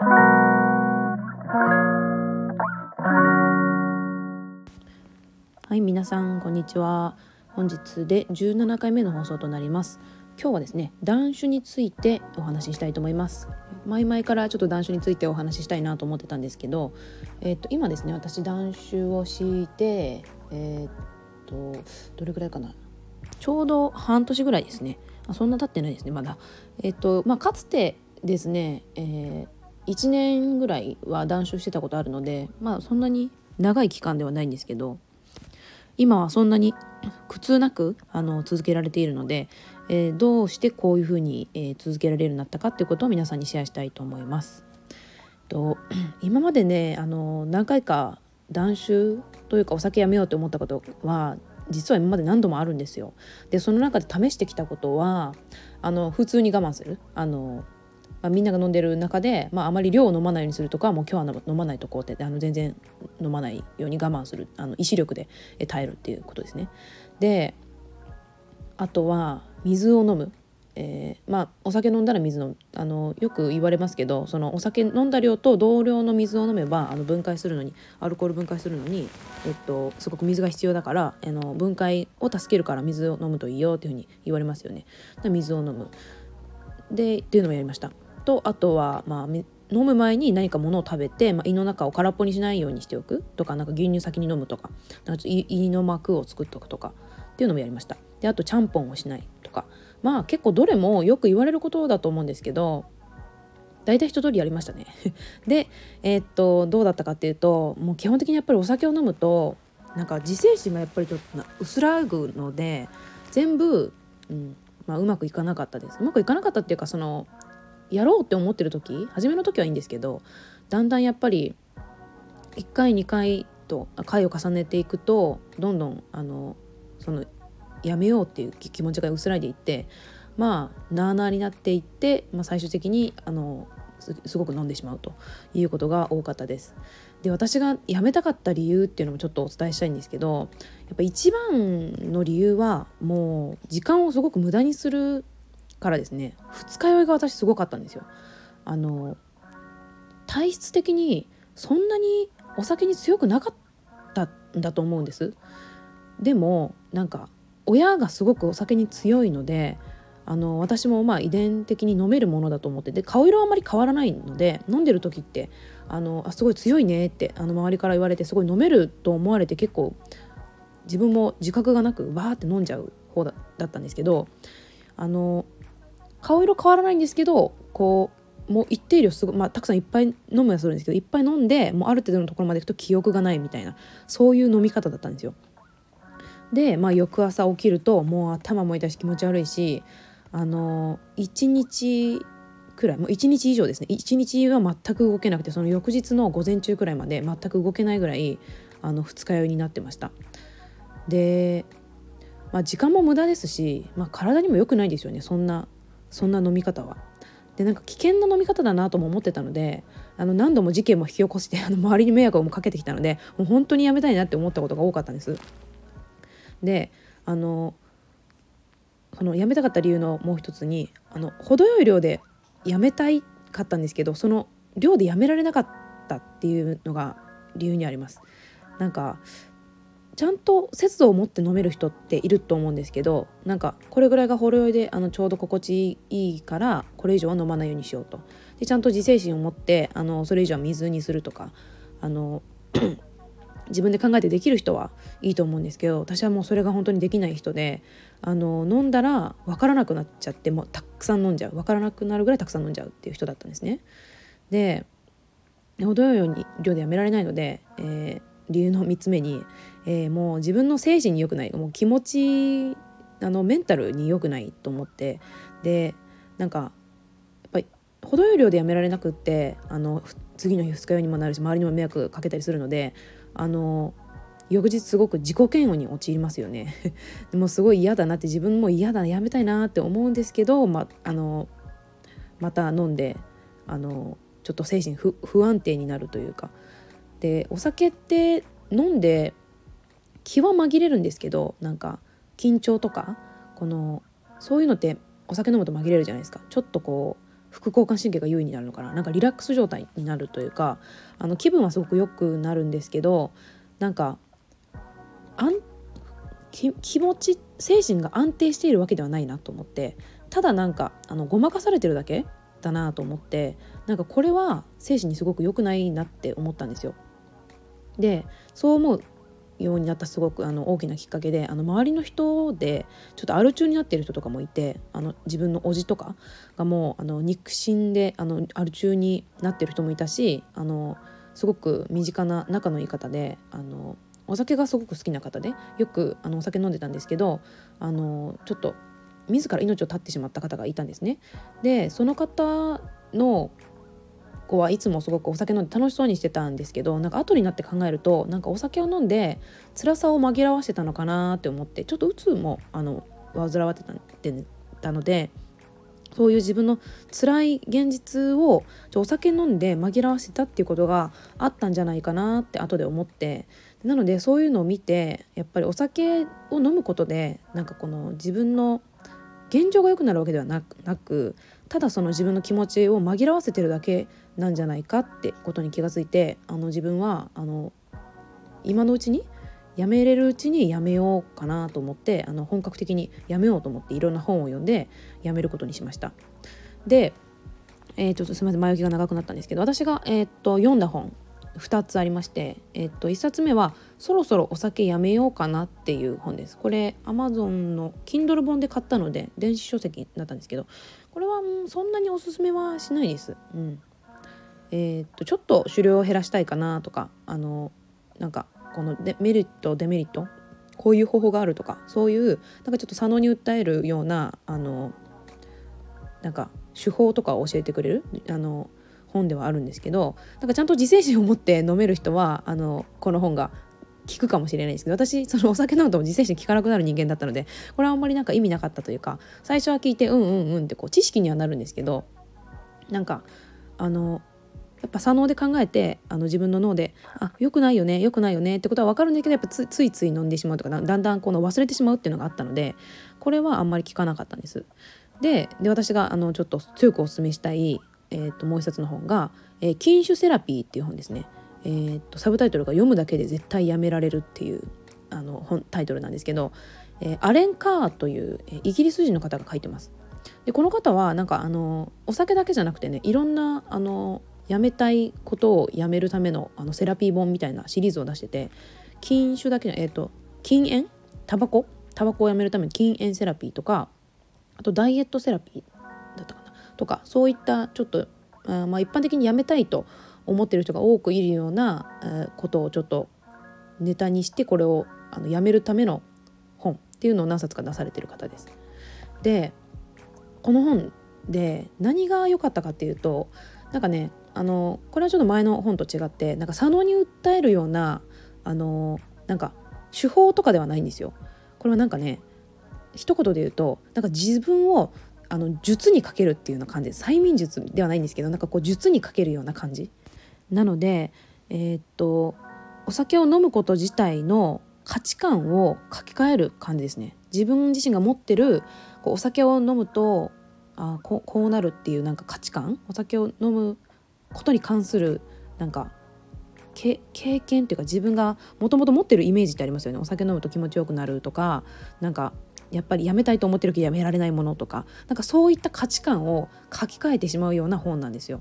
はい皆さんこんにちは。本日で17回目の放送となります。今日はですね断酒についてお話ししたいと思います。前々からちょっと断酒についてお話ししたいなと思ってたんですけど、えー、と今ですね私断酒をして、えー、っとどれくらいかな。ちょうど半年ぐらいですね。あそんな経ってないですねまだ。えー、っとまあかつてですね、えー、1年ぐらいは断酒してたことあるのでまあそんなに長い期間ではないんですけど今はそんなに 苦痛なくあの続けられているので、えー、どうしてこういうふうに、えー、続けられるようになったかっていうことを皆さんにシェアしたいと思います。と 今までねあの何回か断酒というかお酒やめようと思ったことは実は今まで何度もあるんですよ。でその中で試してきたことはあの普通に我慢するあのまあ、みんなが飲んでる中で、まあ、あまり量を飲まないようにするとかもう今日は飲まないとこうってあの全然飲まないように我慢するあの意志力で耐えるっていうことですね。であとは水を飲む、えー、まあお酒飲んだら水飲むあのよく言われますけどそのお酒飲んだ量と同量の水を飲めばあの分解するのにアルコール分解するのに、えっと、すごく水が必要だからあの分解を助けるから水を飲むといいよっていうふうに言われますよね。水を飲むでっていうのもやりました。とあとはまあ飲む前に何かものを食べて、まあ、胃の中を空っぽにしないようにしておくとかなんか牛乳先に飲むとかなんか胃の膜を作っておくとかっていうのもやりました。であとちゃんぽんをしないとか。まあ結構どれもよく言われることだと思うんですけど大体一通りやりましたね。でえー、っとどうだったかっていうともう基本的にやっぱりお酒を飲むとなんか自制心がやっぱりちょっと薄らぐので全部、うんまあ、うまくいかなかったです。うまくいかなかったっていうかそのやろうって思ってる時初めの時はいいんですけどだんだんやっぱり1回2回と回を重ねていくとどんどんあのそのやめようっていう気持ちが薄らいでいってまあなあなあになっていって、まあ、最終的にあのすごく飲んでしまうということが多かったです。で私が辞めたかった理由っていうのもちょっとお伝えしたいんですけどやっぱ一番の理由はもう時間をすごく無駄にするからですね二日酔いが私すごかったんですよ。あの体質的にそんなにお酒に強くなかったんだと思うんです。でもなんか親がすごくお酒に強いのであの私もまあ遺伝的に飲めるものだと思ってで顔色はあまり変わらないので飲んでる時ってあのあすごい強いねってあの周りから言われてすごい飲めると思われて結構自分も自覚がなくわーって飲んじゃう方だったんですけどあの顔色変わらないんですけどこうもう一定量すごまあ、たくさんいっぱい飲むやするんですけどいっぱい飲んでもうある程度のところまでいくと記憶がないみたいなそういう飲み方だったんですよ。で、まあ、翌朝起きるともう頭も痛いし気持ち悪いしあの1日くらいもう1日以上ですね1日は全く動けなくてその翌日の午前中くらいまで全く動けないぐらいあの二日酔いになってました。で、まあ、時間も無駄ですし、まあ、体にも良くないですよねそんなそんな飲み方は。でなんか危険な飲み方だなとも思ってたのであの何度も事件も引き起こして あの周りに迷惑をかけてきたのでもう本当にやめたいなって思ったことが多かったんです。であのそのやめたかった理由のもう一つにあの程よい量でやめたいかったんですけどその量でやめられなかったっていうのが理由にあります。なんかちゃんと節度を持って飲める人っていると思うんですけどなんかこれぐらいがほろ酔いであのちょうど心地いいからこれ以上は飲まないようにしようとでちゃんと自制心を持ってあのそれ以上は水にするとかあの 自分で考えてできる人はいいと思うんですけど私はもうそれが本当にできない人であの飲んだら分からなくなっちゃってもうたくさん飲んじゃう分からなくなるぐらいたくさん飲んじゃうっていう人だったんですね。で程よい量でやめられないので、えー、理由の3つ目に、えー、もう自分の精神に良くないもう気持ちあのメンタルに良くないと思ってでなんかやっぱり程よい量でやめられなくってあの次の日二日酔いにもなるし周りにも迷惑かけたりするのであの翌日すごく自己嫌悪に陥りますよね。でもすごい嫌だなって自分も嫌だやめたいなって思うんですけど、まあのまた飲んであのちょっと精神不安定になるというか。でお酒って飲んで気は紛れるんですけどなんか緊張とかこのそういうのってお酒飲むと紛れるじゃないですかちょっとこう副交感神経が優位になるのかななんかリラックス状態になるというかあの気分はすごく良くなるんですけどなんかあん気持ち精神が安定しているわけではないなと思ってただなんかあのごまかされてるだけだなと思ってなんかこれは精神にすごく良くないなって思ったんですよ。でそう思うようになったすごくあの大きなきっかけであの周りの人でちょっとアル中になってる人とかもいてあの自分の叔父とかがもうあの肉親であのアル中になってる人もいたしあのすごく身近な仲のいい方であのお酒がすごく好きな方でよくあのお酒飲んでたんですけどあのちょっと自ら命を絶ってしまった方がいたんですね。でその方の子はいつもすごくお酒飲んで楽しそうにしてたんですけどなんか後になって考えるとなんかお酒を飲んで辛さを紛らわしてたのかなって思ってちょっとうつもあの患わってたってたのでそういう自分の辛い現実をお酒飲んで紛らわせたっていうことがあったんじゃないかなって後で思ってなのでそういうのを見てやっぱりお酒を飲むことでなんかこの自分の現状が良くなるわけではなくただその自分の気持ちを紛らわせてるだけなんじゃないかってことに気がついてあの自分はあの今のうちにやめれるうちにやめようかなと思ってあの本格的にやめようと思っていろんな本を読んでやめることにしました。で、えー、ちょっとすみません前置きが長くなったんですけど私が、えー、っと読んだ本2つありまして、えっと1冊目は「そろそろお酒やめようかな」っていう本です。これ Amazon の Kindle 本で買ったので電子書籍だったんですけどこれは、うん、そんなにおすすめはしないです。うんえー、っとちょっと狩猟を減らしたいかなとかあのなんかこのデメリットデメリットこういう方法があるとかそういうなんかちょっと左脳に訴えるようなあのなんか手法とかを教えてくれるあの本ではあるんですけどなんかちゃんと自制心を持って飲める人はあのこの本が効くかもしれないですけど私そのお酒飲むと自制心効かなくなる人間だったのでこれはあんまりなんか意味なかったというか最初は聞いてうんうんうんってこう知識にはなるんですけどなんかあのやっぱ左脳で考えてあの自分の脳であ良くないよね良くないよねってことは分かるんだけどやっぱついつい飲んでしまうとかだんだんこの忘れてしまうっていうのがあったのでこれはあんまり聞かなかったんです。でで私があのちょっと強くお勧めしたいえー、ともう一冊の本が「えー、禁酒セラピー」っていう本ですね。えー、とサブタイトルが「読むだけで絶対やめられる」っていうあの本タイトルなんですけど、えー、アレン・カーという、えー、イギリス人の方が書いてます。でこの方はなんかあのお酒だけじゃなくてねいろんなあのやめたいことをやめるためのあのセラピー本みたいなシリーズを出してて禁酒だけのえっ、ー、と禁煙？タバコ？タバコをやめるための禁煙セラピーとかあとダイエットセラピーだったかな？とかそういったちょっとあまあ一般的にやめたいと思ってる人が多くいるようなことをちょっとネタにしてこれをあのやめるための本っていうのを何冊か出されてる方です。でこの本で何が良かったかっていうとなんかねあのこれはちょっと前の本と違ってなんか左脳に訴えるようなあのなんか手法とかではないんですよ。これはなんかね一言で言うとなんか自分をあの術にかけるっていうような感じ。催眠術ではないんですけどなんかこう術にかけるような感じ。なのでえー、っとお酒を飲むこと自体の価値観を書き換える感じですね。自分自身が持ってるこうお酒を飲むとあここうなるっていうなんか価値観。お酒を飲むことに関するなんか経験っていうか自分がもともと持ってるイメージってありますよねお酒飲むと気持ちよくなるとかなんかやっぱりやめたいと思ってるけどやめられないものとかなんかそういった価値観を書き換えてしまうような本なんですよ。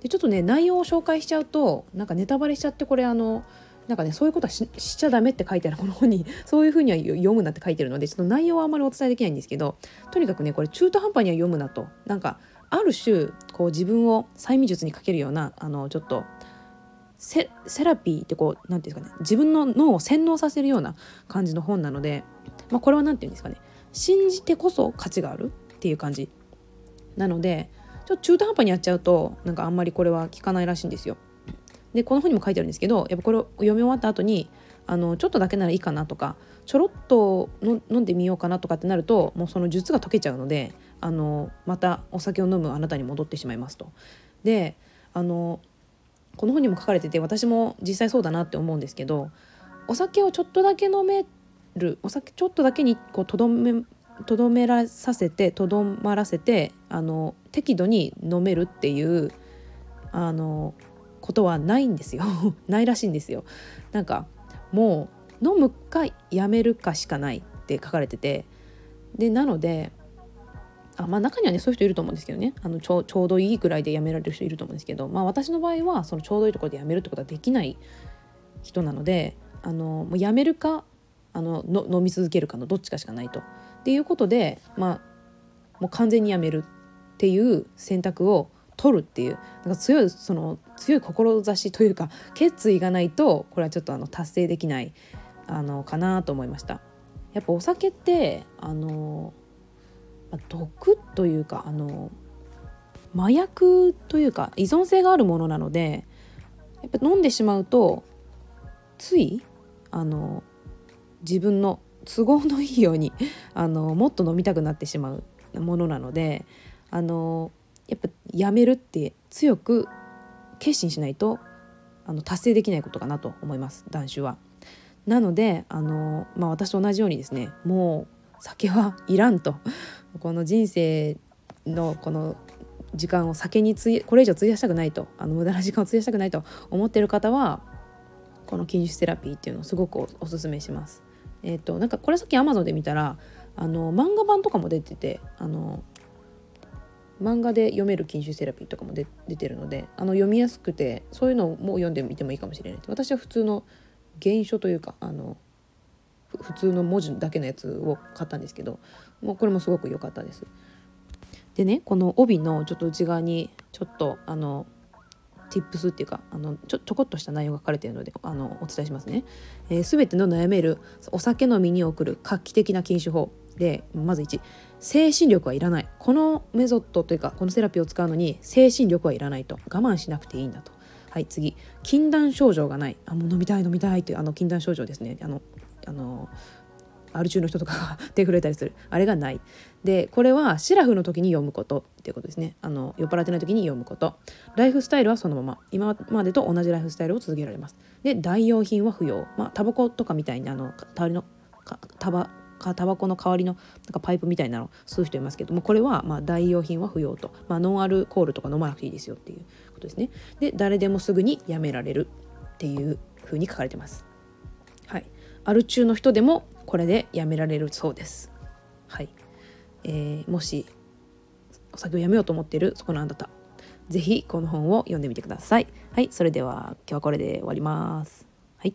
でちょっとね内容を紹介しちゃうとなんかネタバレしちゃってこれあのなんかねそういうことはしちゃダメって書いてあるこの本に そういうふうには読むなって書いてるのでちょっと内容はあんまりお伝えできないんですけどとにかくねこれ中途半端には読むなとなんかある種こう自分を催眠術にかけるようなあのちょっとセラピーってこう何て言うんですかね自分の脳を洗脳させるような感じの本なので、まあ、これは何て言うんですかね信じてこそ価値があるっていう感じなのでちょっと中途半端にやっちゃうとなんかあんまりこれは効かないらしいんですよ。でこの本にも書いてあるんですけどやっぱこれを読み終わった後にあのちょっとだけならいいかなとかちょろっと飲んでみようかなとかってなるともうその術が解けちゃうのであのまたお酒を飲むあなたに戻ってしまいますと。であのこの本にも書かれてて私も実際そうだなって思うんですけどお酒をちょっとだけ飲めるお酒ちょっとだけにこうとどめとどめらさせてとどまらせてあの適度に飲めるっていうあのことはないんですよ。ないらしいんですよ。なんかもう飲むかやめるかしかないって書かれてて。でなのであまあ中にはねそういう人いると思うんですけどねあのちょちょうどいいくらいでやめられる人いると思うんですけど、まあ、私の場合はそのちょうどいいところでやめるってことはできない人なのであのもうやめるかあのの飲み続けるかのどっちかしかないと。っていうことでまあもう完全にやめるっていう選択を取るっていうなんか強いその強い志というか決意がないとこれはちょっとあの達成できないあのかなと思いました。やっぱお酒ってあの毒というかあの麻薬というか依存性があるものなのでやっぱ飲んでしまうとついあの自分の都合のいいように あのもっと飲みたくなってしまうものなのであのやっぱやめるって強く決心しないとあの達成できないことかなと思います断酒は。なのであの、まあ、私と同じようにですねもう酒はいらんと。この人生のこの時間を酒につこれ以上費やしたくないと。あの無駄な時間を費やしたくないと。思ってる方はこの禁酒セラピーっていうのをすごくおおすすめします。えっ、ー、となんかこれさっきアマゾンで見たらあの漫画版とかも出ててあの漫画で読める禁酒セラピーとかも出てるのであの読みやすくてそういうのも読んでみてもいいかもしれない。私は普通の原書というかあの普通の文字だけのやつを買ったんですけどもうこれもすごく良かったです。でねこの帯のちょっと内側にちょっとあの tips っていうかあのちょちょこっとした内容が書かれているのであのお伝えしますね。えー、全ての悩めるお酒飲みに送る画期的な禁酒法でまず1精神力はいらないこのメソッドというかこのセラピーを使うのに精神力はいらないと我慢しなくていいんだと。はい次禁断症状がないあもう飲みたい飲みたいっていうあの禁断症状ですねあのあのアル中の人とかが 手震えたりする。あれがない。でこれはシラフの時に読むこと。っていうことですね。あの酔っ払ってない時に読むこと。ライフスタイルはそのまま。今までと同じライフスタイルを続けられます。で代用品は不要。まあタバコとかみたいにあのタのタバタバコの代わりのなんかパイプみたいなの吸う人いますけどもこれはまあ代用品は不要と、まあ、ノンアルコールとか飲まなくていいですよっていうことですね。で誰でもすぐにやめられるっていう風に書かれてます。アル中の人でもこれでやめられるそうです。はい、えー、もしお酒をやめようと思っているそこのあなた是非この本を読んでみてください。はい。それでは今日はこれで終わります。はい。